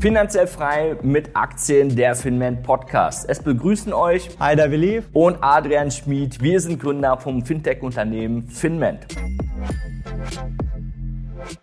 Finanziell frei mit Aktien der Finment Podcast. Es begrüßen euch Aida Belief und Adrian Schmid. Wir sind Gründer vom Fintech-Unternehmen Finment.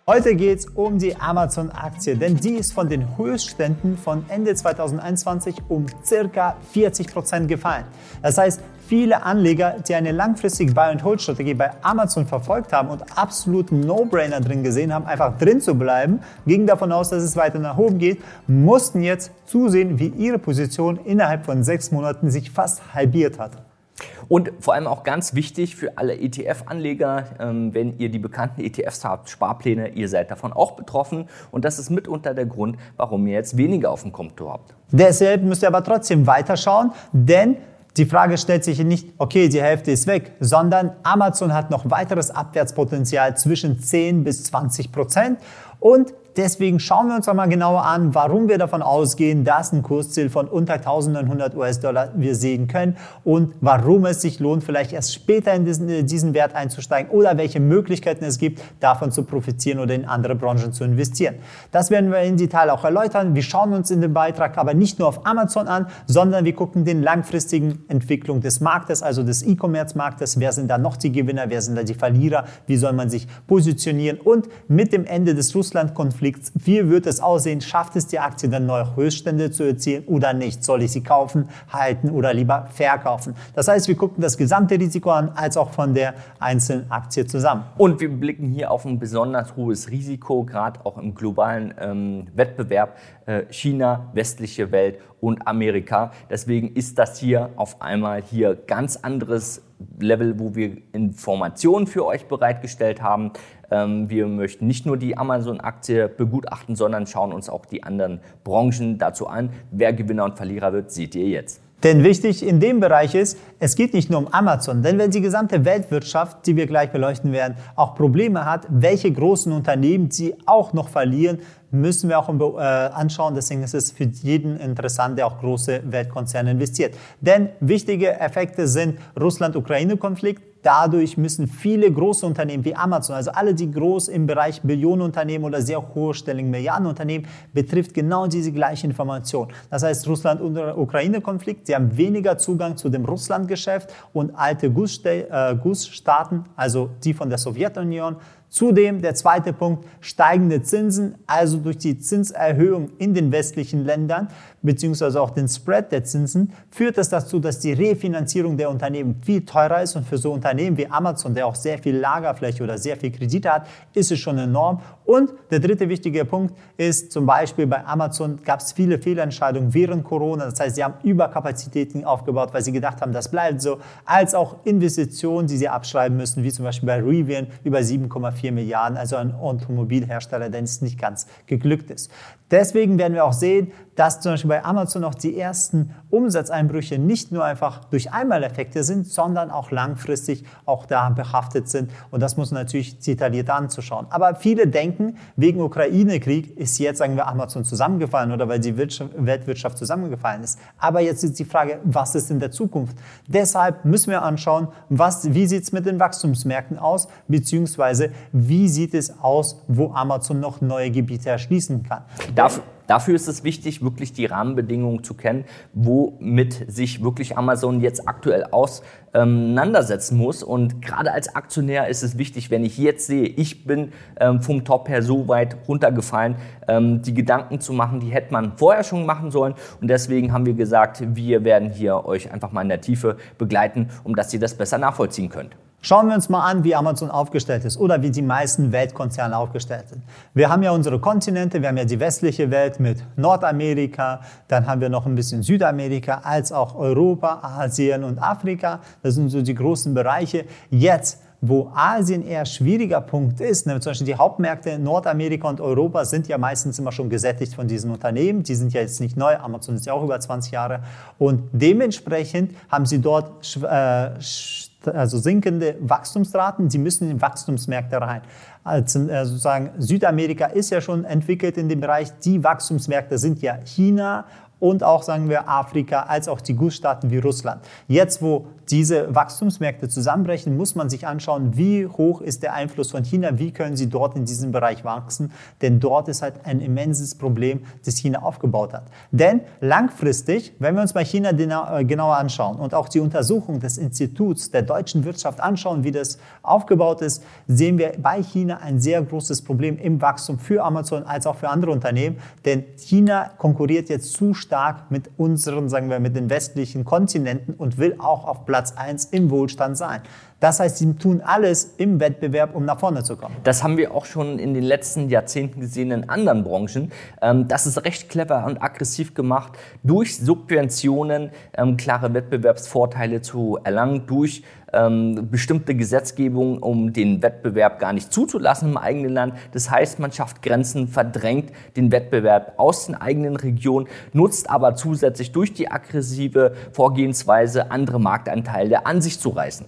Heute geht es um die Amazon-Aktie, denn die ist von den Höchstständen von Ende 2021 um circa 40 Prozent gefallen. Das heißt, viele Anleger, die eine langfristige Buy-and-Hold-Strategie bei Amazon verfolgt haben und absoluten No-Brainer drin gesehen haben, einfach drin zu bleiben, gingen davon aus, dass es weiter nach oben geht, mussten jetzt zusehen, wie ihre Position innerhalb von sechs Monaten sich fast halbiert hat. Und vor allem auch ganz wichtig für alle ETF-Anleger, ähm, wenn ihr die bekannten ETFs habt, Sparpläne, ihr seid davon auch betroffen. Und das ist mitunter der Grund, warum ihr jetzt weniger auf dem Konto habt. Deshalb müsst ihr aber trotzdem weiterschauen, denn die Frage stellt sich nicht, okay, die Hälfte ist weg, sondern Amazon hat noch weiteres Abwärtspotenzial zwischen 10 bis 20 Prozent. Und Deswegen schauen wir uns einmal genauer an, warum wir davon ausgehen, dass ein Kursziel von unter 1900 US-Dollar wir sehen können und warum es sich lohnt, vielleicht erst später in diesen, in diesen Wert einzusteigen oder welche Möglichkeiten es gibt, davon zu profitieren oder in andere Branchen zu investieren. Das werden wir in Detail auch erläutern. Wir schauen uns in dem Beitrag aber nicht nur auf Amazon an, sondern wir gucken den langfristigen Entwicklung des Marktes, also des E-Commerce-Marktes. Wer sind da noch die Gewinner? Wer sind da die Verlierer? Wie soll man sich positionieren? Und mit dem Ende des Russland-Konflikts Netflix. Wie wird es aussehen? Schafft es die Aktie dann neue Höchststände zu erzielen oder nicht? Soll ich sie kaufen, halten oder lieber verkaufen? Das heißt, wir gucken das gesamte Risiko an, als auch von der einzelnen Aktie zusammen. Und wir blicken hier auf ein besonders hohes Risiko, gerade auch im globalen ähm, Wettbewerb. Äh, China, westliche Welt und Amerika. Deswegen ist das hier auf einmal hier ganz anderes Level, wo wir Informationen für euch bereitgestellt haben. Ähm, wir möchten nicht nur die Amazon-Aktie begutachten, sondern schauen uns auch die anderen Branchen dazu an. Wer Gewinner und Verlierer wird, seht ihr jetzt. Denn wichtig in dem Bereich ist, es geht nicht nur um Amazon, denn wenn die gesamte Weltwirtschaft, die wir gleich beleuchten werden, auch Probleme hat, welche großen Unternehmen sie auch noch verlieren, müssen wir auch äh, anschauen. Deswegen ist es für jeden interessant, der auch große Weltkonzerne investiert. Denn wichtige Effekte sind Russland-Ukraine-Konflikt, Dadurch müssen viele große Unternehmen wie Amazon, also alle, die groß im Bereich Billionenunternehmen oder sehr hochstelligen Milliardenunternehmen, betrifft genau diese gleiche Information. Das heißt, Russland- und Ukraine-Konflikt, sie haben weniger Zugang zu dem Russland-Geschäft und alte Gussstaaten, also die von der Sowjetunion, Zudem der zweite Punkt, steigende Zinsen, also durch die Zinserhöhung in den westlichen Ländern beziehungsweise auch den Spread der Zinsen, führt das dazu, dass die Refinanzierung der Unternehmen viel teurer ist und für so Unternehmen wie Amazon, der auch sehr viel Lagerfläche oder sehr viel Kredite hat, ist es schon enorm. Und der dritte wichtige Punkt ist zum Beispiel bei Amazon gab es viele Fehlentscheidungen während Corona. Das heißt, sie haben Überkapazitäten aufgebaut, weil sie gedacht haben, das bleibt so, als auch Investitionen, die sie abschreiben müssen, wie zum Beispiel bei Rivian über 7,4 Milliarden, also ein Automobilhersteller, der es nicht ganz geglückt ist. Deswegen werden wir auch sehen, dass zum Beispiel bei Amazon auch die ersten Umsatzeinbrüche nicht nur einfach durch Einmaleffekte sind, sondern auch langfristig auch da behaftet sind. Und das muss natürlich detailliert anzuschauen. Aber viele denken, wegen Ukraine-Krieg ist jetzt, sagen wir, Amazon zusammengefallen oder weil die Weltwirtschaft zusammengefallen ist. Aber jetzt ist die Frage, was ist in der Zukunft? Deshalb müssen wir anschauen, was, wie sieht es mit den Wachstumsmärkten aus, beziehungsweise wie sieht es aus, wo Amazon noch neue Gebiete erschließen kann. Dafür, dafür ist es wichtig, wirklich die Rahmenbedingungen zu kennen, womit sich wirklich Amazon jetzt aktuell auseinandersetzen muss. Und gerade als Aktionär ist es wichtig, wenn ich jetzt sehe, ich bin ähm, vom Top her so weit runtergefallen, ähm, die Gedanken zu machen, die hätte man vorher schon machen sollen. Und deswegen haben wir gesagt, wir werden hier euch einfach mal in der Tiefe begleiten, um dass ihr das besser nachvollziehen könnt. Schauen wir uns mal an, wie Amazon aufgestellt ist oder wie die meisten Weltkonzerne aufgestellt sind. Wir haben ja unsere Kontinente, wir haben ja die westliche Welt mit Nordamerika, dann haben wir noch ein bisschen Südamerika, als auch Europa, Asien und Afrika. Das sind so die großen Bereiche. Jetzt wo Asien eher schwieriger Punkt ist, ne, zum Beispiel die Hauptmärkte Nordamerika und Europa sind ja meistens immer schon gesättigt von diesen Unternehmen. Die sind ja jetzt nicht neu. Amazon ist ja auch über 20 Jahre. Und dementsprechend haben sie dort äh, also sinkende Wachstumsraten, sie müssen in Wachstumsmärkte rein. Also sozusagen Südamerika ist ja schon entwickelt in dem Bereich. Die Wachstumsmärkte sind ja China und auch, sagen wir, Afrika, als auch die Gussstaaten wie Russland. Jetzt, wo diese Wachstumsmärkte zusammenbrechen, muss man sich anschauen, wie hoch ist der Einfluss von China, wie können sie dort in diesem Bereich wachsen, denn dort ist halt ein immenses Problem, das China aufgebaut hat. Denn langfristig, wenn wir uns mal China äh, genauer anschauen und auch die Untersuchung des Instituts der deutschen Wirtschaft anschauen, wie das aufgebaut ist, sehen wir bei China ein sehr großes Problem im Wachstum für Amazon als auch für andere Unternehmen, denn China konkurriert jetzt zu stark mit unseren, sagen wir, mit den westlichen Kontinenten und will auch auf Platz 1 im Wohlstand sein. Das heißt, sie tun alles im Wettbewerb, um nach vorne zu kommen. Das haben wir auch schon in den letzten Jahrzehnten gesehen in anderen Branchen. Ähm, das ist recht clever und aggressiv gemacht, durch Subventionen ähm, klare Wettbewerbsvorteile zu erlangen, durch ähm, bestimmte Gesetzgebung, um den Wettbewerb gar nicht zuzulassen im eigenen Land. Das heißt, man schafft Grenzen, verdrängt den Wettbewerb aus den eigenen Regionen, nutzt aber zusätzlich durch die aggressive Vorgehensweise andere Marktanteile an sich zu reißen.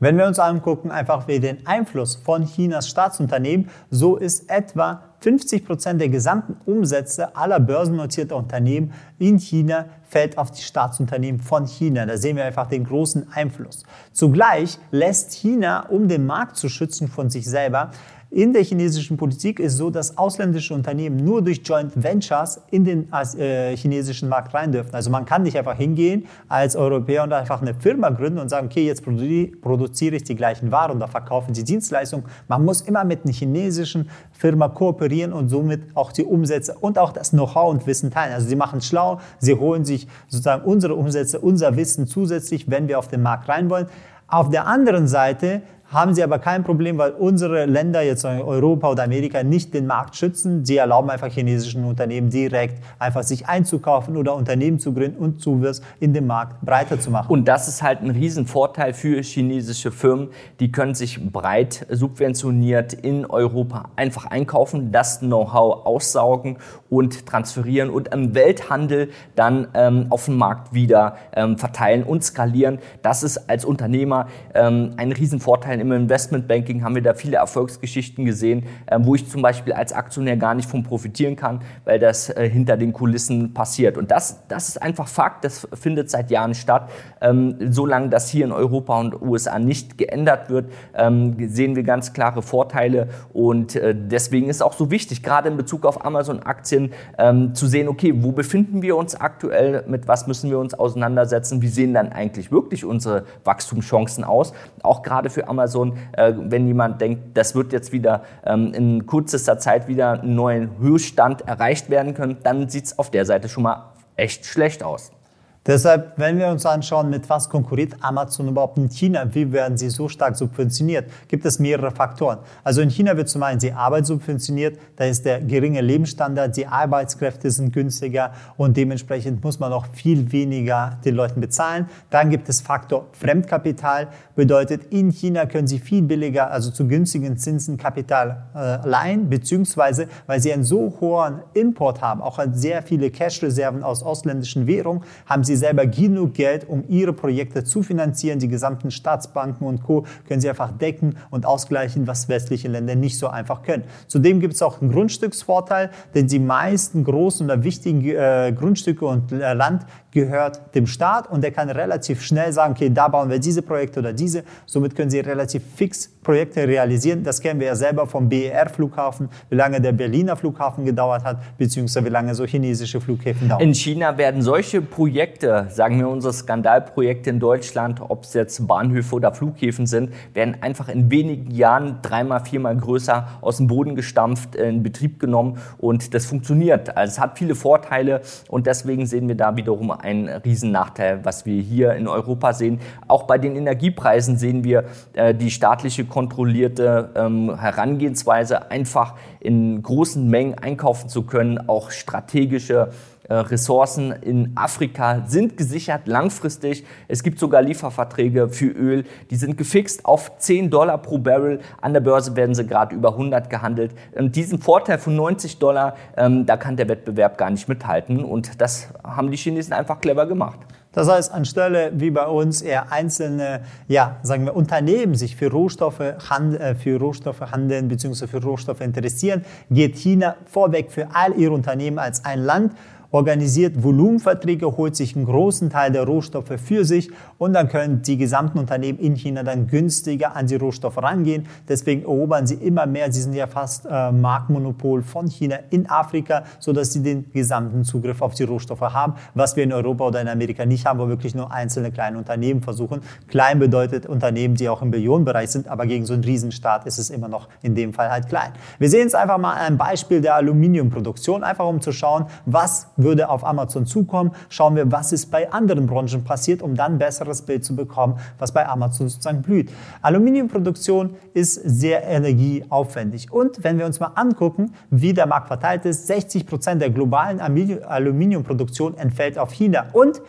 Wenn wir uns angucken, einfach wie den Einfluss von Chinas Staatsunternehmen, so ist etwa 50 Prozent der gesamten Umsätze aller börsennotierter Unternehmen in China fällt auf die Staatsunternehmen von China. Da sehen wir einfach den großen Einfluss. Zugleich lässt China, um den Markt zu schützen von sich selber, in der chinesischen Politik ist so, dass ausländische Unternehmen nur durch Joint Ventures in den äh, chinesischen Markt rein dürfen. Also man kann nicht einfach hingehen als Europäer und einfach eine Firma gründen und sagen, okay, jetzt produziere ich die gleichen Waren oder verkaufe die Dienstleistung. Man muss immer mit einer chinesischen Firma kooperieren und somit auch die Umsätze und auch das Know-how und Wissen teilen. Also sie machen schlau, sie holen sich sozusagen unsere Umsätze, unser Wissen zusätzlich, wenn wir auf den Markt rein wollen. Auf der anderen Seite haben sie aber kein Problem, weil unsere Länder, jetzt Europa oder Amerika, nicht den Markt schützen. Sie erlauben einfach chinesischen Unternehmen direkt einfach sich einzukaufen oder Unternehmen zu gründen und Zuwärts in dem Markt breiter zu machen. Und das ist halt ein Riesenvorteil für chinesische Firmen. Die können sich breit subventioniert in Europa einfach einkaufen, das Know-how aussaugen und transferieren und im Welthandel dann ähm, auf dem Markt wieder ähm, verteilen und skalieren. Das ist als Unternehmer ähm, ein Riesenvorteil Vorteilen im Investmentbanking haben wir da viele Erfolgsgeschichten gesehen, ähm, wo ich zum Beispiel als Aktionär gar nicht von profitieren kann, weil das äh, hinter den Kulissen passiert. Und das, das ist einfach Fakt, das findet seit Jahren statt. Ähm, solange das hier in Europa und USA nicht geändert wird, ähm, sehen wir ganz klare Vorteile. Und äh, deswegen ist auch so wichtig, gerade in Bezug auf Amazon-Aktien, zu sehen, okay, wo befinden wir uns aktuell, mit was müssen wir uns auseinandersetzen, wie sehen dann eigentlich wirklich unsere Wachstumschancen aus, auch gerade für Amazon Amazon, äh, wenn jemand denkt, das wird jetzt wieder ähm, in kürzester Zeit wieder einen neuen Höchststand erreicht werden können, dann sieht es auf der Seite schon mal echt schlecht aus. Deshalb, wenn wir uns anschauen, mit was konkurriert Amazon überhaupt in China, wie werden sie so stark subventioniert, gibt es mehrere Faktoren. Also in China wird zum einen die Arbeit subventioniert, da ist der geringe Lebensstandard, die Arbeitskräfte sind günstiger und dementsprechend muss man auch viel weniger den Leuten bezahlen. Dann gibt es Faktor Fremdkapital, bedeutet in China können sie viel billiger, also zu günstigen Zinsen Kapital äh, leihen, beziehungsweise weil sie einen so hohen Import haben, auch sehr viele Cash-Reserven aus ausländischen Währungen, haben sie selber genug Geld, um ihre Projekte zu finanzieren. Die gesamten Staatsbanken und Co. können sie einfach decken und ausgleichen, was westliche Länder nicht so einfach können. Zudem gibt es auch einen Grundstücksvorteil, denn die meisten großen oder wichtigen äh, Grundstücke und äh, Land gehört dem Staat und der kann relativ schnell sagen, okay, da bauen wir diese Projekte oder diese. Somit können sie relativ fix Projekte realisieren. Das kennen wir ja selber vom BER-Flughafen, wie lange der Berliner Flughafen gedauert hat, beziehungsweise wie lange so chinesische Flughäfen dauern. In China werden solche Projekte, sagen wir unsere Skandalprojekte in Deutschland, ob es jetzt Bahnhöfe oder Flughäfen sind, werden einfach in wenigen Jahren dreimal, viermal größer aus dem Boden gestampft, in Betrieb genommen und das funktioniert. Also es hat viele Vorteile und deswegen sehen wir da wiederum ein Riesennachteil, was wir hier in Europa sehen. Auch bei den Energiepreisen sehen wir äh, die staatliche kontrollierte ähm, Herangehensweise, einfach in großen Mengen einkaufen zu können, auch strategische Ressourcen in Afrika sind gesichert langfristig. Es gibt sogar Lieferverträge für Öl, die sind gefixt auf 10 Dollar pro Barrel. An der Börse werden sie gerade über 100 gehandelt. Und diesen Vorteil von 90 Dollar, ähm, da kann der Wettbewerb gar nicht mithalten. Und das haben die Chinesen einfach clever gemacht. Das heißt, anstelle wie bei uns eher einzelne, ja, sagen wir, Unternehmen sich für Rohstoffe, äh, für Rohstoffe handeln bzw. für Rohstoffe interessieren, geht China vorweg für all ihre Unternehmen als ein Land organisiert Volumenverträge, holt sich einen großen Teil der Rohstoffe für sich und dann können die gesamten Unternehmen in China dann günstiger an die Rohstoffe rangehen. Deswegen erobern sie immer mehr. Sie sind ja fast äh, Marktmonopol von China in Afrika, sodass sie den gesamten Zugriff auf die Rohstoffe haben, was wir in Europa oder in Amerika nicht haben, wo wirklich nur einzelne kleine Unternehmen versuchen. Klein bedeutet Unternehmen, die auch im Billionenbereich sind, aber gegen so einen Riesenstaat ist es immer noch in dem Fall halt klein. Wir sehen es einfach mal einem Beispiel der Aluminiumproduktion, einfach um zu schauen, was würde auf Amazon zukommen. Schauen wir, was ist bei anderen Branchen passiert, um dann ein besseres Bild zu bekommen, was bei Amazon sozusagen blüht. Aluminiumproduktion ist sehr energieaufwendig. Und wenn wir uns mal angucken, wie der Markt verteilt ist, 60 Prozent der globalen Aluminiumproduktion entfällt auf China. Und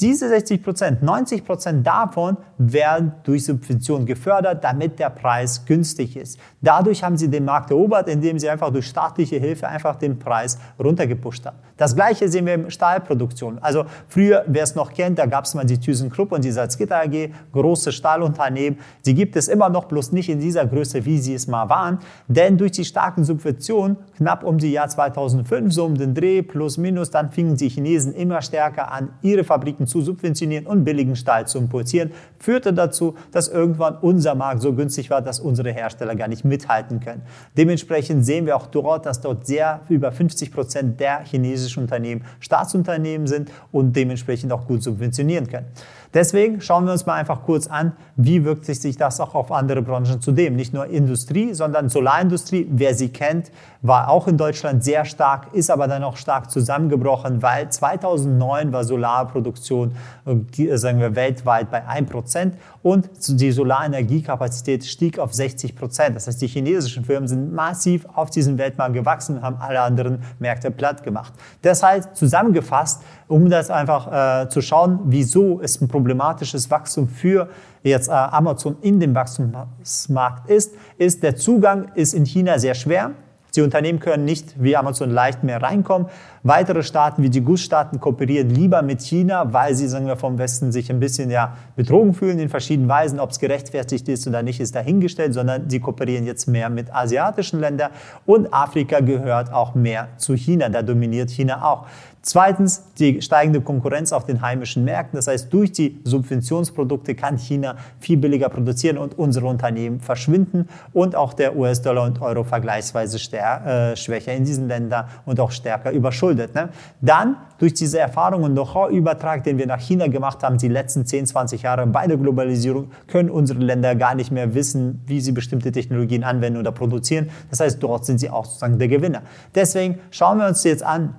diese 60 Prozent, 90 Prozent davon werden durch Subventionen gefördert, damit der Preis günstig ist. Dadurch haben sie den Markt erobert, indem sie einfach durch staatliche Hilfe einfach den Preis runtergepusht haben. Das gleiche sehen wir in Stahlproduktion. Also früher, wer es noch kennt, da gab es mal die ThyssenKrupp und die Salzgitter AG, große Stahlunternehmen. Sie gibt es immer noch, bloß nicht in dieser Größe, wie sie es mal waren. Denn durch die starken Subventionen, knapp um die Jahr 2005, so um den Dreh, plus minus, dann fingen die Chinesen immer stärker an, ihre Fabriken zu subventionieren und billigen Stahl zu importieren, führte dazu, dass irgendwann unser Markt so günstig war, dass unsere Hersteller gar nicht mithalten können. Dementsprechend sehen wir auch dort, dass dort sehr über 50 Prozent der chinesischen Unternehmen Staatsunternehmen sind und dementsprechend auch gut subventionieren können. Deswegen schauen wir uns mal einfach kurz an, wie wirkt sich das auch auf andere Branchen zudem. Nicht nur Industrie, sondern Solarindustrie. Wer sie kennt, war auch in Deutschland sehr stark, ist aber dann auch stark zusammengebrochen, weil 2009 war Solarproduktion, äh, sagen wir, weltweit bei 1% und die Solarenergiekapazität stieg auf 60%. Das heißt, die chinesischen Firmen sind massiv auf diesem Weltmarkt gewachsen und haben alle anderen Märkte platt gemacht. Deshalb zusammengefasst, um das einfach äh, zu schauen, wieso es ein problematisches Wachstum für jetzt äh, Amazon in dem Wachstumsmarkt ist, ist der Zugang ist in China sehr schwer. Die Unternehmen können nicht wie Amazon leicht mehr reinkommen. Weitere Staaten wie die GUS-Staaten kooperieren lieber mit China, weil sie, sagen wir, vom Westen sich ein bisschen ja betrogen fühlen in verschiedenen Weisen. Ob es gerechtfertigt ist oder nicht, ist dahingestellt, sondern sie kooperieren jetzt mehr mit asiatischen Ländern. Und Afrika gehört auch mehr zu China. Da dominiert China auch. Zweitens die steigende Konkurrenz auf den heimischen Märkten. Das heißt, durch die Subventionsprodukte kann China viel billiger produzieren und unsere Unternehmen verschwinden und auch der US-Dollar und Euro vergleichsweise stär, äh, schwächer in diesen Ländern und auch stärker überschuldet. Ne? Dann durch diese Erfahrung und Know-how-Übertrag, den wir nach China gemacht haben, die letzten 10, 20 Jahre bei der Globalisierung, können unsere Länder gar nicht mehr wissen, wie sie bestimmte Technologien anwenden oder produzieren. Das heißt, dort sind sie auch sozusagen der Gewinner. Deswegen schauen wir uns jetzt an,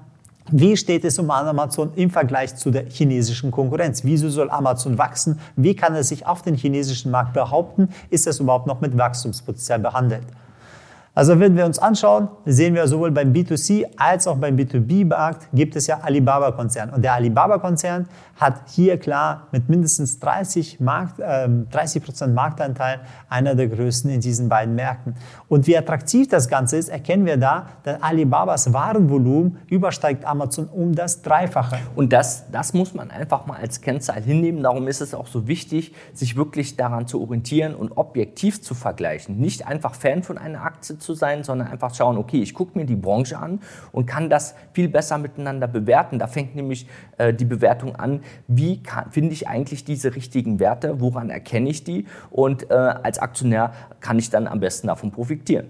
wie steht es um Amazon im Vergleich zu der chinesischen Konkurrenz? Wieso soll Amazon wachsen? Wie kann es sich auf den chinesischen Markt behaupten? Ist es überhaupt noch mit Wachstumspotenzial behandelt? Also wenn wir uns anschauen, sehen wir sowohl beim B2C als auch beim B2B-Markt gibt es ja Alibaba-Konzern. Und der Alibaba-Konzern hat hier klar mit mindestens 30 Markt, äh, 30 Prozent Marktanteil einer der größten in diesen beiden Märkten. Und wie attraktiv das Ganze ist, erkennen wir da, dass Alibabas Warenvolumen übersteigt Amazon um das Dreifache. Und das, das muss man einfach mal als Kennzahl hinnehmen. Darum ist es auch so wichtig, sich wirklich daran zu orientieren und objektiv zu vergleichen. Nicht einfach Fan von einer Aktie zu sein, sondern einfach schauen, okay, ich gucke mir die Branche an und kann das viel besser miteinander bewerten. Da fängt nämlich äh, die Bewertung an, wie finde ich eigentlich diese richtigen Werte, woran erkenne ich die und äh, als Aktionär kann ich dann am besten davon profitieren.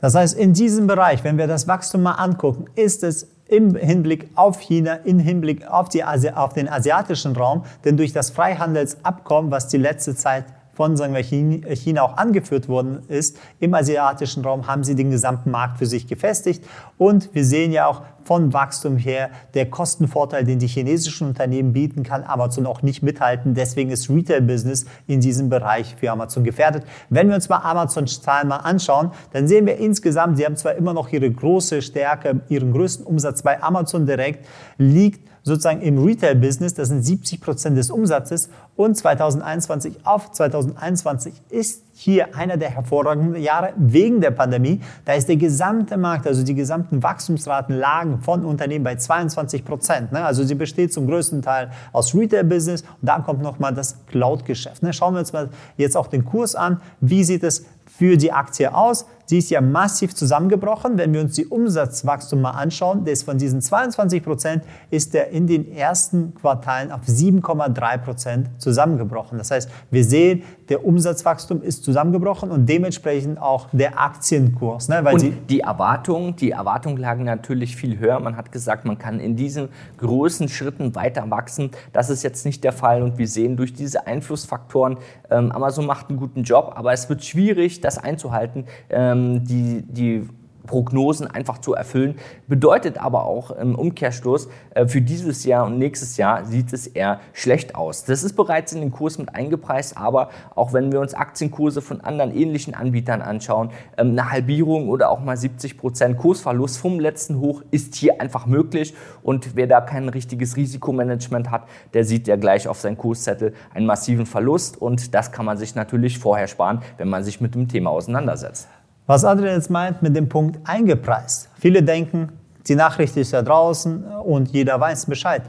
Das heißt, in diesem Bereich, wenn wir das Wachstum mal angucken, ist es im Hinblick auf China, im Hinblick auf, auf den asiatischen Raum, denn durch das Freihandelsabkommen, was die letzte Zeit von sagen wir, China auch angeführt worden ist, im asiatischen Raum haben sie den gesamten Markt für sich gefestigt. Und wir sehen ja auch von Wachstum her der Kostenvorteil, den die chinesischen Unternehmen bieten, kann Amazon auch nicht mithalten. Deswegen ist Retail-Business in diesem Bereich für Amazon gefährdet. Wenn wir uns mal Amazons Zahlen mal anschauen, dann sehen wir insgesamt, sie haben zwar immer noch ihre große Stärke, ihren größten Umsatz bei Amazon direkt, liegt sozusagen im Retail-Business, das sind 70 Prozent des Umsatzes und 2021 auf 2021 ist hier einer der hervorragenden Jahre wegen der Pandemie. Da ist der gesamte Markt, also die gesamten Wachstumsraten lagen von Unternehmen bei 22 Prozent. Ne? Also sie besteht zum größten Teil aus Retail-Business und dann kommt nochmal das Cloud-Geschäft. Ne? Schauen wir uns mal jetzt auch den Kurs an. Wie sieht es für die Aktie aus? Die ist ja massiv zusammengebrochen. Wenn wir uns die Umsatzwachstum mal anschauen, der ist von diesen 22 Prozent ist der in den ersten Quartalen auf 7,3 Prozent zusammengebrochen. Das heißt, wir sehen, der Umsatzwachstum ist zusammengebrochen und dementsprechend auch der Aktienkurs. Ne? Weil und die Erwartungen, die Erwartungen lagen natürlich viel höher. Man hat gesagt, man kann in diesen großen Schritten weiter wachsen. Das ist jetzt nicht der Fall und wir sehen durch diese Einflussfaktoren, ähm, Amazon macht einen guten Job, aber es wird schwierig, das einzuhalten. Ähm, die, die Prognosen einfach zu erfüllen. Bedeutet aber auch im Umkehrschluss, äh, für dieses Jahr und nächstes Jahr sieht es eher schlecht aus. Das ist bereits in den Kurs mit eingepreist, aber auch wenn wir uns Aktienkurse von anderen ähnlichen Anbietern anschauen, ähm, eine Halbierung oder auch mal 70 Prozent Kursverlust vom letzten Hoch ist hier einfach möglich. Und wer da kein richtiges Risikomanagement hat, der sieht ja gleich auf seinen Kurszettel einen massiven Verlust. Und das kann man sich natürlich vorher sparen, wenn man sich mit dem Thema auseinandersetzt. Was Adrian jetzt meint mit dem Punkt eingepreist. Viele denken, die Nachricht ist ja draußen und jeder weiß Bescheid.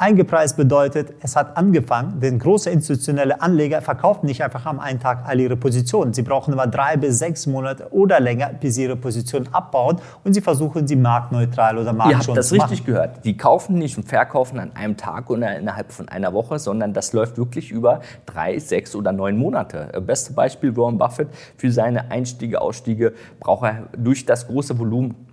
Eingepreist bedeutet, es hat angefangen, denn große institutionelle Anleger verkaufen nicht einfach am einen Tag all ihre Positionen. Sie brauchen immer drei bis sechs Monate oder länger, bis sie ihre Position abbauen und sie versuchen, sie marktneutral oder marktschonend zu machen. Ihr habt das richtig gehört. Die kaufen nicht und verkaufen an einem Tag oder innerhalb von einer Woche, sondern das läuft wirklich über drei, sechs oder neun Monate. Äh, beste Beispiel Warren Buffett für seine Einstiege, Ausstiege braucht er durch das große Volumen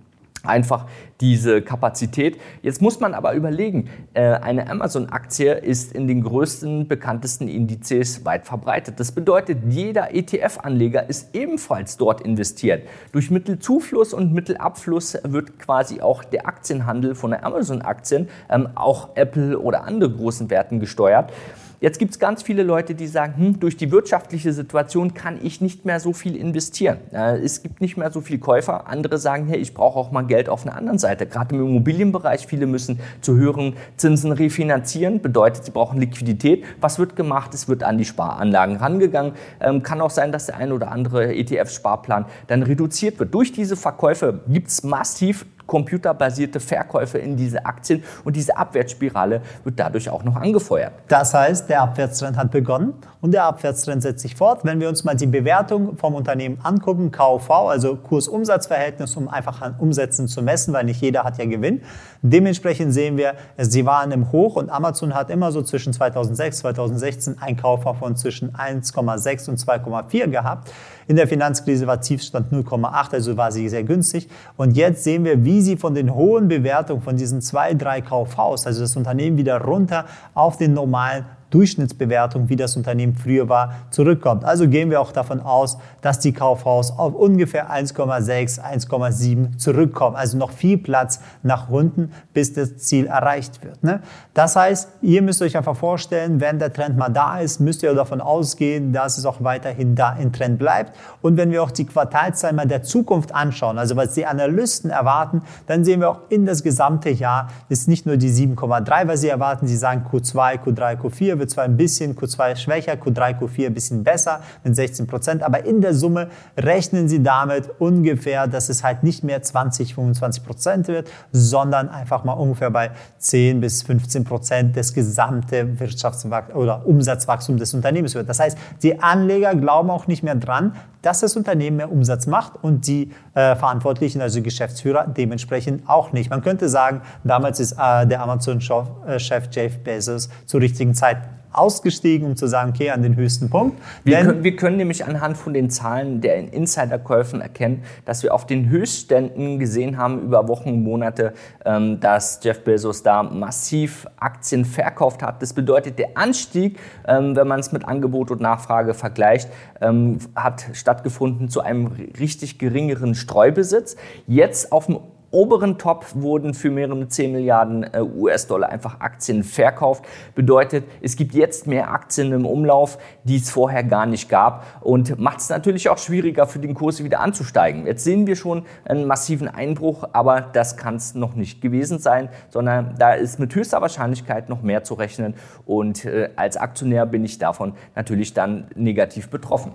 einfach diese Kapazität. Jetzt muss man aber überlegen, äh, eine Amazon-Aktie ist in den größten, bekanntesten Indizes weit verbreitet. Das bedeutet, jeder ETF-Anleger ist ebenfalls dort investiert. Durch Mittelzufluss und Mittelabfluss wird quasi auch der Aktienhandel von der Amazon-Aktien, ähm, auch Apple oder andere großen Werten gesteuert. Jetzt gibt es ganz viele Leute, die sagen, hm, durch die wirtschaftliche Situation kann ich nicht mehr so viel investieren. Es gibt nicht mehr so viel Käufer. Andere sagen, hey, ich brauche auch mal Geld auf einer anderen Seite. Gerade im Immobilienbereich, viele müssen zu höheren Zinsen refinanzieren. Bedeutet, sie brauchen Liquidität. Was wird gemacht? Es wird an die Sparanlagen rangegangen. Ähm, kann auch sein, dass der ein oder andere ETF-Sparplan dann reduziert wird. Durch diese Verkäufe gibt es massiv computerbasierte Verkäufe in diese Aktien und diese Abwärtsspirale wird dadurch auch noch angefeuert. Das heißt, der Abwärtstrend hat begonnen und der Abwärtstrend setzt sich fort. Wenn wir uns mal die Bewertung vom Unternehmen angucken, KV, also Kurs-Umsatz-Verhältnis, um einfach an Umsätzen zu messen, weil nicht jeder hat ja Gewinn. Dementsprechend sehen wir, sie waren im Hoch und Amazon hat immer so zwischen 2006 2016 ein Kaufmann von zwischen 1,6 und 2,4 gehabt. In der Finanzkrise war Tiefstand 0,8, also war sie sehr günstig. Und jetzt sehen wir, wie sie von den hohen Bewertungen von diesen zwei, drei KVs, also das Unternehmen wieder runter auf den normalen Durchschnittsbewertung, wie das Unternehmen früher war, zurückkommt. Also gehen wir auch davon aus, dass die Kaufhaus auf ungefähr 1,6, 1,7 zurückkommen. Also noch viel Platz nach unten, bis das Ziel erreicht wird. Ne? Das heißt, ihr müsst euch einfach vorstellen, wenn der Trend mal da ist, müsst ihr davon ausgehen, dass es auch weiterhin da im Trend bleibt. Und wenn wir auch die Quartalzahlen mal der Zukunft anschauen, also was die Analysten erwarten, dann sehen wir auch in das gesamte Jahr ist nicht nur die 7,3, was sie erwarten, sie sagen Q2, Q3, Q4 wird zwar ein bisschen, Q2 schwächer, Q3, Q4 ein bisschen besser mit 16 Prozent, aber in der Summe rechnen Sie damit ungefähr, dass es halt nicht mehr 20, 25 Prozent wird, sondern einfach mal ungefähr bei 10 bis 15 Prozent des gesamten Wirtschaftswachstums oder Umsatzwachstums des Unternehmens wird. Das heißt, die Anleger glauben auch nicht mehr dran, dass das Unternehmen mehr Umsatz macht und die äh, Verantwortlichen, also Geschäftsführer, dementsprechend auch nicht. Man könnte sagen, damals ist äh, der Amazon-Chef äh, Jeff Bezos zur richtigen Zeit ausgestiegen, um zu sagen, okay, an den höchsten Punkt. Wir, können, wir können nämlich anhand von den Zahlen der Insiderkäufen erkennen, dass wir auf den Höchstständen gesehen haben über Wochen und Monate, ähm, dass Jeff Bezos da massiv Aktien verkauft hat. Das bedeutet, der Anstieg, ähm, wenn man es mit Angebot und Nachfrage vergleicht, ähm, hat stattgefunden zu einem richtig geringeren Streubesitz. Jetzt auf dem oberen Top wurden für mehrere 10 Milliarden äh, US-Dollar einfach Aktien verkauft. Bedeutet, es gibt jetzt mehr Aktien im Umlauf, die es vorher gar nicht gab und macht es natürlich auch schwieriger für den Kurs wieder anzusteigen. Jetzt sehen wir schon einen massiven Einbruch, aber das kann es noch nicht gewesen sein, sondern da ist mit höchster Wahrscheinlichkeit noch mehr zu rechnen und äh, als Aktionär bin ich davon natürlich dann negativ betroffen.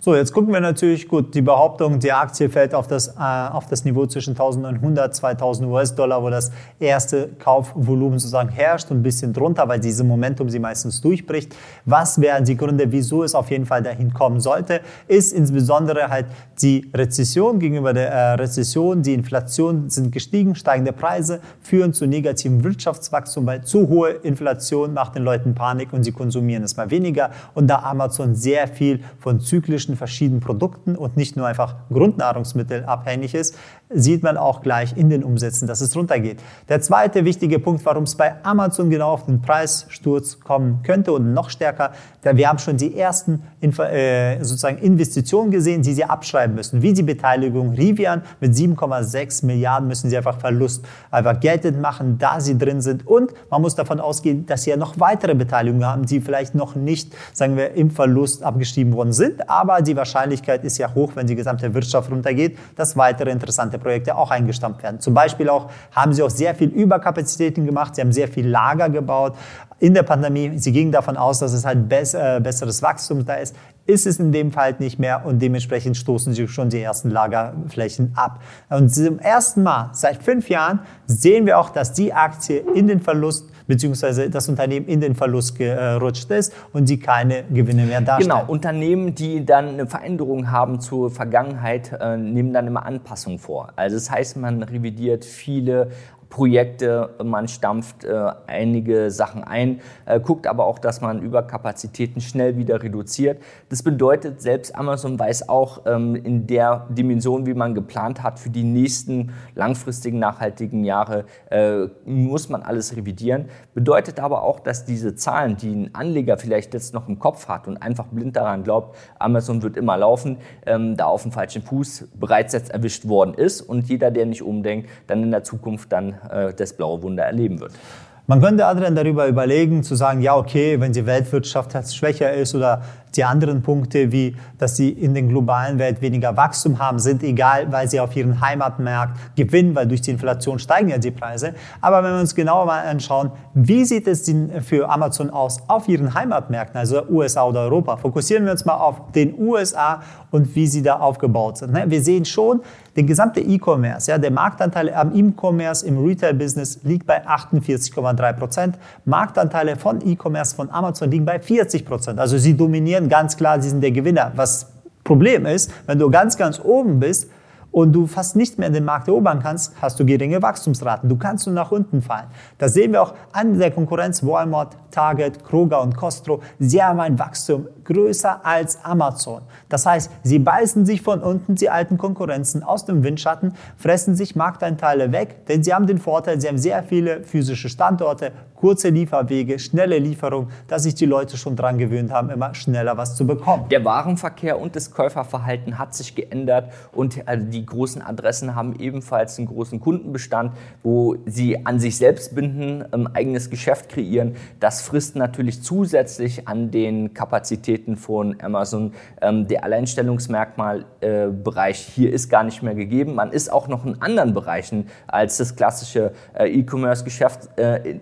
So, jetzt gucken wir natürlich, gut, die Behauptung, die Aktie fällt auf das, äh, auf das Niveau zwischen 1900, 2000 US-Dollar, wo das erste Kaufvolumen sozusagen herrscht und ein bisschen drunter, weil diese Momentum sie meistens durchbricht. Was wären die Gründe, wieso es auf jeden Fall dahin kommen sollte, ist insbesondere halt die Rezession gegenüber der äh, Rezession, die Inflation sind gestiegen, steigende Preise führen zu negativem Wirtschaftswachstum, weil zu hohe Inflation macht den Leuten Panik und sie konsumieren es mal weniger. Und da Amazon sehr viel von zyklischen verschiedenen Produkten und nicht nur einfach Grundnahrungsmittel abhängig ist, sieht man auch gleich in den Umsätzen, dass es runtergeht. Der zweite wichtige Punkt, warum es bei Amazon genau auf den Preissturz kommen könnte und noch stärker, da wir haben schon die ersten äh, sozusagen Investitionen gesehen, die sie abschreiben müssen, wie die Beteiligung Rivian. Mit 7,6 Milliarden müssen sie einfach Verlust einfach geltend machen, da sie drin sind. Und man muss davon ausgehen, dass sie ja noch weitere Beteiligungen haben, die vielleicht noch nicht, sagen wir, im Verlust abgeschrieben worden sind, aber die Wahrscheinlichkeit ist ja hoch, wenn die gesamte Wirtschaft runtergeht, dass weitere interessante Projekte auch eingestampft werden. Zum Beispiel auch haben sie auch sehr viel Überkapazitäten gemacht, sie haben sehr viel Lager gebaut. In der Pandemie, sie gingen davon aus, dass es halt besser, äh, besseres Wachstum da ist, ist es in dem Fall nicht mehr und dementsprechend stoßen sie schon die ersten Lagerflächen ab. Und zum ersten Mal seit fünf Jahren sehen wir auch, dass die Aktie in den Verlust beziehungsweise das Unternehmen in den Verlust gerutscht ist und sie keine Gewinne mehr darstellen. Genau, Unternehmen, die dann eine Veränderung haben zur Vergangenheit, äh, nehmen dann immer Anpassungen vor. Also das heißt, man revidiert viele Projekte, man stampft äh, einige Sachen ein, äh, guckt aber auch, dass man Überkapazitäten schnell wieder reduziert. Das bedeutet, selbst Amazon weiß auch ähm, in der Dimension, wie man geplant hat, für die nächsten langfristigen, nachhaltigen Jahre äh, muss man alles revidieren. Bedeutet aber auch, dass diese Zahlen, die ein Anleger vielleicht jetzt noch im Kopf hat und einfach blind daran glaubt, Amazon wird immer laufen, ähm, da auf dem falschen Fuß bereits jetzt erwischt worden ist und jeder, der nicht umdenkt, dann in der Zukunft dann äh, das blaue Wunder erleben wird. Man könnte Adrian darüber überlegen, zu sagen, ja, okay, wenn die Weltwirtschaft schwächer ist oder die anderen Punkte, wie dass sie in den globalen Welt weniger Wachstum haben, sind egal, weil sie auf ihren Heimatmarkt gewinnen, weil durch die Inflation steigen ja die Preise. Aber wenn wir uns genauer mal anschauen, wie sieht es denn für Amazon aus auf ihren Heimatmärkten, also USA oder Europa, fokussieren wir uns mal auf den USA und wie sie da aufgebaut sind. Ne? Wir sehen schon, der gesamte E-Commerce, ja, der Marktanteil am E-Commerce im Retail-Business liegt bei 48,3 Prozent. Marktanteile von E-Commerce von Amazon liegen bei 40 Prozent. Also sie dominieren ganz klar, sie sind der Gewinner. Was Problem ist, wenn du ganz, ganz oben bist, und du fast nicht mehr den Markt erobern kannst, hast du geringe Wachstumsraten. Du kannst nur nach unten fallen. Das sehen wir auch an der Konkurrenz Walmart, Target, Kroger und Costro. Sie haben ein Wachstum größer als Amazon. Das heißt, sie beißen sich von unten die alten Konkurrenzen aus dem Windschatten, fressen sich Markteinteile weg, denn sie haben den Vorteil, sie haben sehr viele physische Standorte, kurze Lieferwege, schnelle Lieferung, dass sich die Leute schon dran gewöhnt haben, immer schneller was zu bekommen. Der Warenverkehr und das Käuferverhalten hat sich geändert und äh, die großen Adressen haben ebenfalls einen großen Kundenbestand, wo sie an sich selbst binden, ein eigenes Geschäft kreieren. Das frisst natürlich zusätzlich an den Kapazitäten von Amazon. Ähm, der Alleinstellungsmerkmalbereich äh, hier ist gar nicht mehr gegeben. Man ist auch noch in anderen Bereichen als das klassische äh, E-Commerce-Geschäft,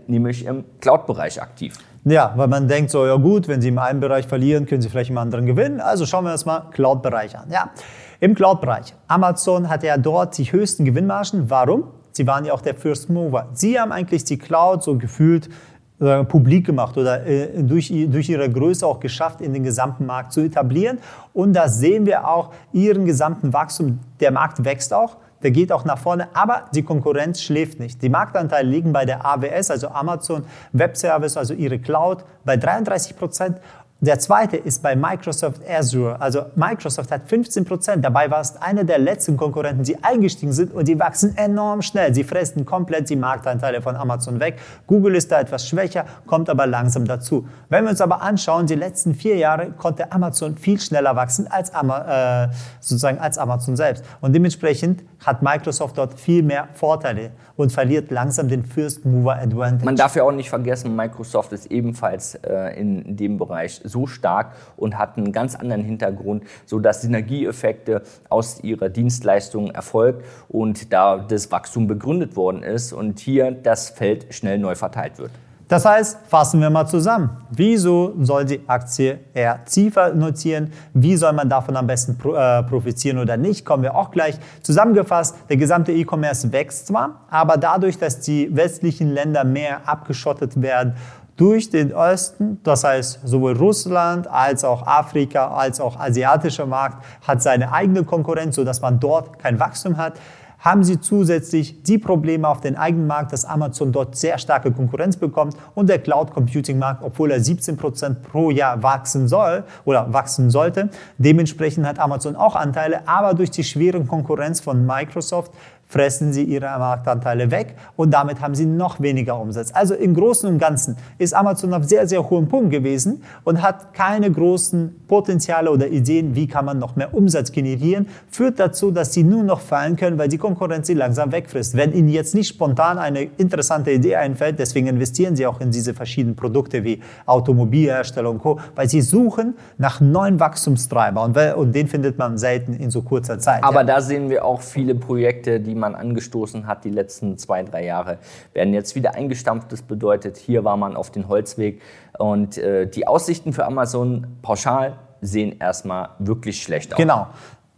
nämlich im Cloud-Bereich aktiv. Ja, weil man denkt so, ja gut, wenn Sie im einen Bereich verlieren, können Sie vielleicht im anderen gewinnen. Also schauen wir uns mal Cloud-Bereich an. Ja, im Cloud-Bereich. Amazon hat ja dort die höchsten Gewinnmargen. Warum? Sie waren ja auch der First Mover. Sie haben eigentlich die Cloud so gefühlt äh, publik gemacht oder äh, durch, durch ihre Größe auch geschafft, in den gesamten Markt zu etablieren. Und da sehen wir auch ihren gesamten Wachstum. Der Markt wächst auch der geht auch nach vorne, aber die Konkurrenz schläft nicht. Die Marktanteile liegen bei der AWS, also Amazon Web Service, also ihre Cloud, bei 33 Prozent der zweite ist bei Microsoft Azure. Also Microsoft hat 15 Prozent. Dabei war es einer der letzten Konkurrenten, die eingestiegen sind und die wachsen enorm schnell. Sie fressen komplett die Marktanteile von Amazon weg. Google ist da etwas schwächer, kommt aber langsam dazu. Wenn wir uns aber anschauen, die letzten vier Jahre konnte Amazon viel schneller wachsen als, äh, sozusagen als Amazon selbst. Und dementsprechend hat Microsoft dort viel mehr Vorteile und verliert langsam den First Mover Advantage. Man darf ja auch nicht vergessen, Microsoft ist ebenfalls äh, in dem Bereich so stark und hat einen ganz anderen Hintergrund, sodass Synergieeffekte aus ihrer Dienstleistung erfolgt und da das Wachstum begründet worden ist und hier das Feld schnell neu verteilt wird. Das heißt, fassen wir mal zusammen. Wieso soll die Aktie eher tiefer notieren? Wie soll man davon am besten äh, profitieren oder nicht? Kommen wir auch gleich. Zusammengefasst, der gesamte E-Commerce wächst zwar, aber dadurch, dass die westlichen Länder mehr abgeschottet werden durch den Osten, das heißt sowohl Russland als auch Afrika als auch asiatischer Markt hat seine eigene Konkurrenz, sodass man dort kein Wachstum hat. Haben sie zusätzlich die Probleme auf den eigenen Markt, dass Amazon dort sehr starke Konkurrenz bekommt und der Cloud Computing Markt, obwohl er 17 Prozent pro Jahr wachsen soll oder wachsen sollte, dementsprechend hat Amazon auch Anteile, aber durch die schwere Konkurrenz von Microsoft fressen sie ihre Marktanteile weg und damit haben sie noch weniger Umsatz. Also im Großen und Ganzen ist Amazon auf sehr, sehr hohem Punkt gewesen und hat keine großen Potenziale oder Ideen, wie kann man noch mehr Umsatz generieren, führt dazu, dass sie nur noch fallen können, weil die Konkurrenz sie langsam wegfrisst. Wenn ihnen jetzt nicht spontan eine interessante Idee einfällt, deswegen investieren sie auch in diese verschiedenen Produkte wie Automobilherstellung und Co., weil sie suchen nach neuen Wachstumstreiber und, und den findet man selten in so kurzer Zeit. Aber ja. da sehen wir auch viele Projekte, die man angestoßen hat die letzten zwei, drei Jahre, werden jetzt wieder eingestampft. Das bedeutet, hier war man auf den Holzweg. Und äh, die Aussichten für Amazon pauschal sehen erstmal wirklich schlecht aus. Genau.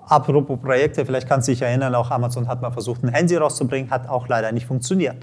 Apropos Projekte, vielleicht kannst du dich erinnern, auch Amazon hat mal versucht, ein Handy rauszubringen, hat auch leider nicht funktioniert.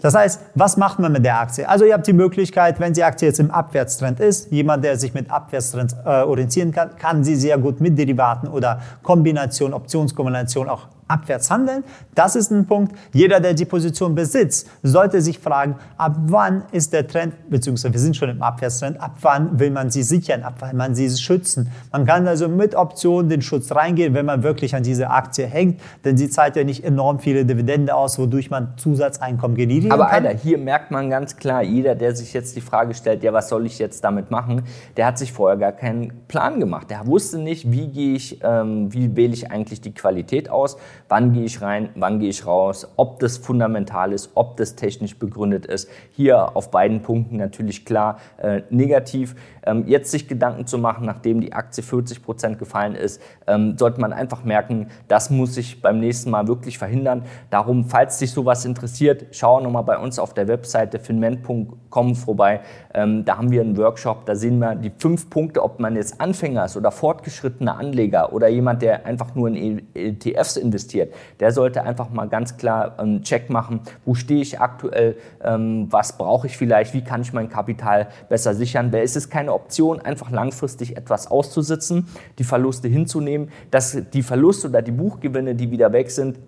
Das heißt, was macht man mit der Aktie? Also ihr habt die Möglichkeit, wenn die Aktie jetzt im Abwärtstrend ist, jemand, der sich mit Abwärtstrend äh, orientieren kann, kann sie sehr gut mit Derivaten oder Kombination, Optionskombination auch abwärts handeln. Das ist ein Punkt. Jeder, der die Position besitzt, sollte sich fragen, ab wann ist der Trend, beziehungsweise wir sind schon im Abwärtstrend, ab wann will man sie sichern, ab wann man sie schützen. Man kann also mit Optionen den Schutz reingehen, wenn man wirklich an diese Aktie hängt, denn sie zahlt ja nicht enorm viele Dividende aus, wodurch man Zusatzeinkommen generieren Aber kann. Aber hier merkt man ganz klar, jeder, der sich jetzt die Frage stellt, ja, was soll ich jetzt damit machen, der hat sich vorher gar keinen Plan gemacht. Der wusste nicht, wie gehe ich, ähm, wie wähle ich eigentlich die Qualität aus, wann gehe ich rein, wann gehe ich raus, ob das fundamental ist, ob das technisch begründet ist. Hier auf beiden Punkten natürlich klar äh, negativ. Ähm, jetzt sich Gedanken zu machen, nachdem die Aktie 40 Prozent gefallen ist, ähm, sollte man einfach merken, das muss sich beim nächsten Mal wirklich verhindern. Darum, falls dich sowas interessiert, schau nochmal bei uns auf der Webseite finment.com vorbei. Ähm, da haben wir einen Workshop, da sehen wir die fünf Punkte, ob man jetzt Anfänger ist oder fortgeschrittener Anleger oder jemand, der einfach nur in ETFs investiert, der sollte einfach mal ganz klar einen Check machen, wo stehe ich aktuell, ähm, was brauche ich vielleicht, wie kann ich mein Kapital besser sichern. Wer ist es keine Option, einfach langfristig etwas auszusitzen, die Verluste hinzunehmen, dass die Verluste oder die Buchgewinne, die wieder weg sind,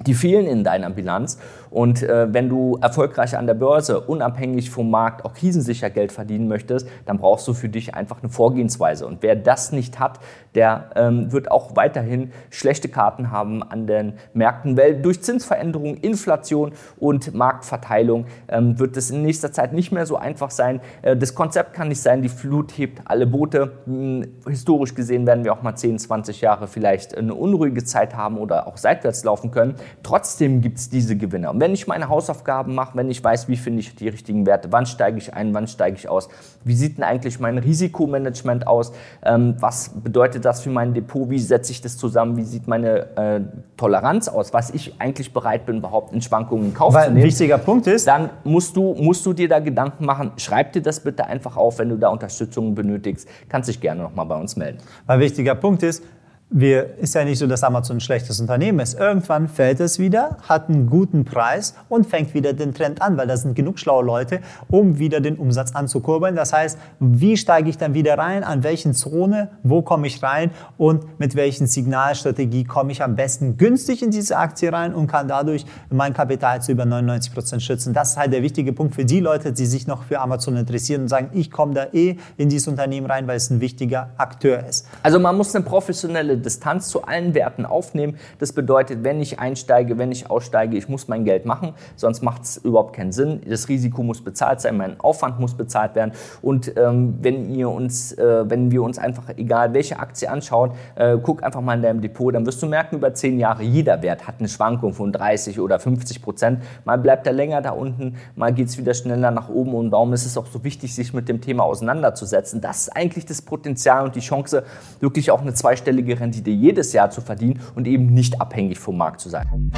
die fehlen in deiner Bilanz. Und äh, wenn du erfolgreich an der Börse, unabhängig vom Markt, auch krisensicher Geld verdienen möchtest, dann brauchst du für dich einfach eine Vorgehensweise. Und wer das nicht hat, der ähm, wird auch weiterhin schlechte Karten haben an den Märkten, weil durch Zinsveränderungen, Inflation und Marktverteilung ähm, wird es in nächster Zeit nicht mehr so einfach sein. Äh, das Konzept kann nicht sein, die Flut hebt alle Boote. Hm, historisch gesehen werden wir auch mal 10, 20 Jahre vielleicht eine unruhige Zeit haben oder auch seitwärts laufen können. Trotzdem gibt es diese Gewinner. Und wenn ich meine Hausaufgaben mache, wenn ich weiß, wie finde ich die richtigen Werte, wann steige ich ein, wann steige ich aus, wie sieht denn eigentlich mein Risikomanagement aus, ähm, was bedeutet das für mein Depot, wie setze ich das zusammen, wie sieht meine äh, Toleranz aus, was ich eigentlich bereit bin, überhaupt in Schwankungen in Kauf Weil zu nehmen. Ein wichtiger Punkt ist, dann musst du, musst du dir da Gedanken machen, schreib dir das bitte einfach auf, wenn du da Unterstützung benötigst, kannst dich gerne nochmal bei uns melden. Weil ein wichtiger Punkt ist, wir, ist ja nicht so, dass Amazon ein schlechtes Unternehmen ist. Irgendwann fällt es wieder, hat einen guten Preis und fängt wieder den Trend an, weil da sind genug schlaue Leute, um wieder den Umsatz anzukurbeln. Das heißt, wie steige ich dann wieder rein, an welchen Zone, wo komme ich rein und mit welchen Signalstrategie komme ich am besten günstig in diese Aktie rein und kann dadurch mein Kapital zu über 99 Prozent schützen. Das ist halt der wichtige Punkt für die Leute, die sich noch für Amazon interessieren und sagen, ich komme da eh in dieses Unternehmen rein, weil es ein wichtiger Akteur ist. Also man muss eine professionelle Distanz zu allen Werten aufnehmen. Das bedeutet, wenn ich einsteige, wenn ich aussteige, ich muss mein Geld machen, sonst macht es überhaupt keinen Sinn. Das Risiko muss bezahlt sein, mein Aufwand muss bezahlt werden. Und ähm, wenn ihr uns, äh, wenn wir uns einfach, egal welche Aktie anschauen, äh, guck einfach mal in deinem Depot, dann wirst du merken, über zehn Jahre, jeder Wert hat eine Schwankung von 30 oder 50 Prozent. Mal bleibt er länger da unten, mal geht es wieder schneller nach oben und darum ist es auch so wichtig, sich mit dem Thema auseinanderzusetzen. Das ist eigentlich das Potenzial und die Chance, wirklich auch eine zweistellige Rendite Rendite jedes Jahr zu verdienen und eben nicht abhängig vom Markt zu sein.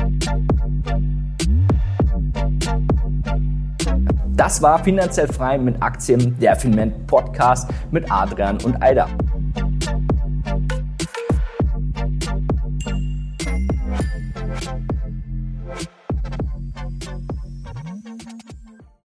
Das war finanziell frei mit Aktien, der Finment Podcast mit Adrian und Aida.